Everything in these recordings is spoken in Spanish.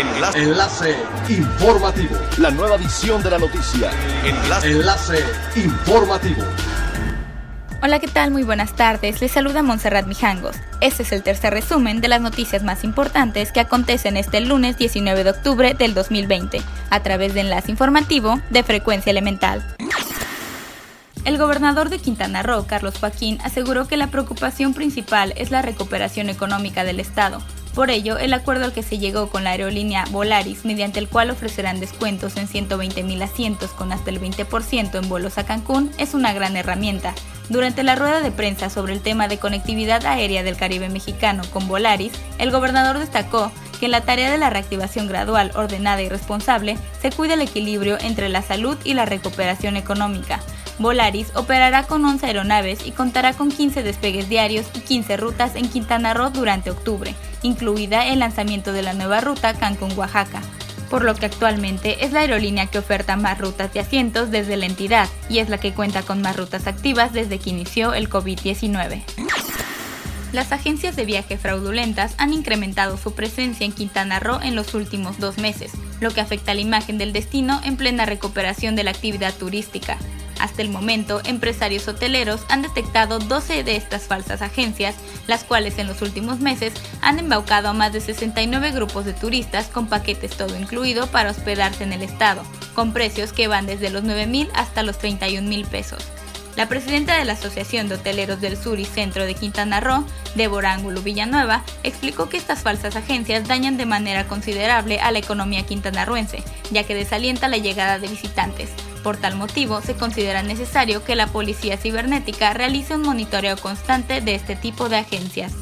Enlace. Enlace informativo. La nueva edición de la noticia. Enlace. Enlace informativo. Hola, ¿qué tal? Muy buenas tardes. Les saluda Montserrat Mijangos. Este es el tercer resumen de las noticias más importantes que acontecen este lunes 19 de octubre del 2020, a través de Enlace Informativo de Frecuencia Elemental. El gobernador de Quintana Roo, Carlos Joaquín, aseguró que la preocupación principal es la recuperación económica del Estado, por ello, el acuerdo al que se llegó con la aerolínea Volaris, mediante el cual ofrecerán descuentos en 120 mil asientos con hasta el 20% en vuelos a Cancún, es una gran herramienta. Durante la rueda de prensa sobre el tema de conectividad aérea del Caribe mexicano con Volaris, el gobernador destacó que en la tarea de la reactivación gradual, ordenada y responsable se cuida el equilibrio entre la salud y la recuperación económica. Volaris operará con 11 aeronaves y contará con 15 despegues diarios y 15 rutas en Quintana Roo durante octubre incluida el lanzamiento de la nueva ruta Cancún-Oaxaca, por lo que actualmente es la aerolínea que oferta más rutas de asientos desde la entidad y es la que cuenta con más rutas activas desde que inició el COVID-19. Las agencias de viaje fraudulentas han incrementado su presencia en Quintana Roo en los últimos dos meses, lo que afecta a la imagen del destino en plena recuperación de la actividad turística, hasta el momento, empresarios hoteleros han detectado 12 de estas falsas agencias, las cuales en los últimos meses han embaucado a más de 69 grupos de turistas con paquetes todo incluido para hospedarse en el estado, con precios que van desde los 9 mil hasta los 31 mil pesos. La presidenta de la Asociación de Hoteleros del Sur y Centro de Quintana Roo, Débora Ángulo Villanueva, explicó que estas falsas agencias dañan de manera considerable a la economía quintanarruense, ya que desalienta la llegada de visitantes. Por tal motivo, se considera necesario que la Policía Cibernética realice un monitoreo constante de este tipo de agencias.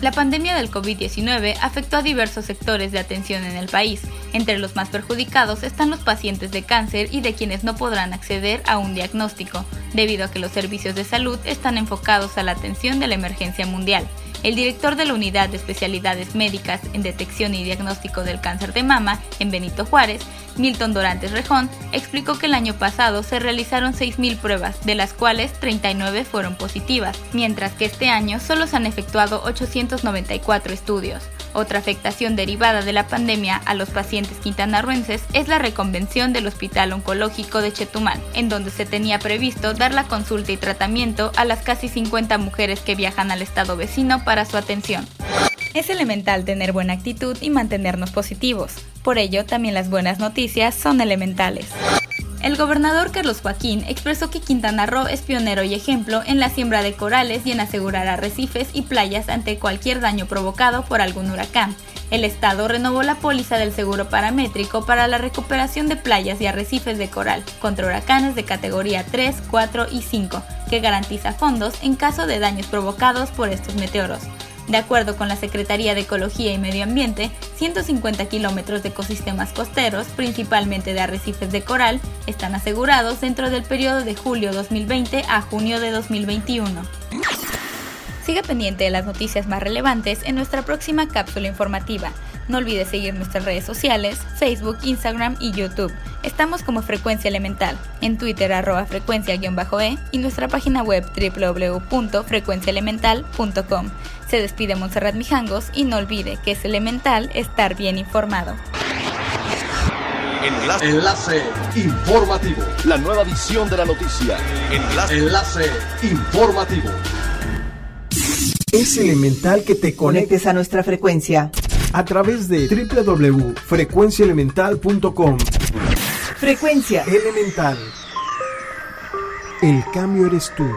La pandemia del COVID-19 afectó a diversos sectores de atención en el país. Entre los más perjudicados están los pacientes de cáncer y de quienes no podrán acceder a un diagnóstico, debido a que los servicios de salud están enfocados a la atención de la emergencia mundial. El director de la Unidad de Especialidades Médicas en Detección y Diagnóstico del Cáncer de Mama en Benito Juárez, Milton Dorantes Rejón, explicó que el año pasado se realizaron 6.000 pruebas, de las cuales 39 fueron positivas, mientras que este año solo se han efectuado 894 estudios. Otra afectación derivada de la pandemia a los pacientes quintanarruenses es la reconvención del Hospital Oncológico de Chetumal, en donde se tenía previsto dar la consulta y tratamiento a las casi 50 mujeres que viajan al estado vecino para su atención. Es elemental tener buena actitud y mantenernos positivos. Por ello, también las buenas noticias son elementales. El gobernador Carlos Joaquín expresó que Quintana Roo es pionero y ejemplo en la siembra de corales y en asegurar arrecifes y playas ante cualquier daño provocado por algún huracán. El Estado renovó la póliza del seguro paramétrico para la recuperación de playas y arrecifes de coral contra huracanes de categoría 3, 4 y 5, que garantiza fondos en caso de daños provocados por estos meteoros. De acuerdo con la Secretaría de Ecología y Medio Ambiente, 150 kilómetros de ecosistemas costeros, principalmente de arrecifes de coral, están asegurados dentro del periodo de julio 2020 a junio de 2021. Siga pendiente de las noticias más relevantes en nuestra próxima cápsula informativa. No olvide seguir nuestras redes sociales, Facebook, Instagram y YouTube. Estamos como Frecuencia Elemental, en Twitter arroba frecuencia-e y nuestra página web www.frecuenciaelemental.com. Se despide Montserrat Mijangos y no olvide que es elemental estar bien informado. Enlace. Enlace informativo. La nueva edición de la noticia. Enlace. Enlace informativo. Es elemental que te conectes a nuestra frecuencia a través de www.frecuenciaelemental.com. Frecuencia Elemental. El cambio eres tú.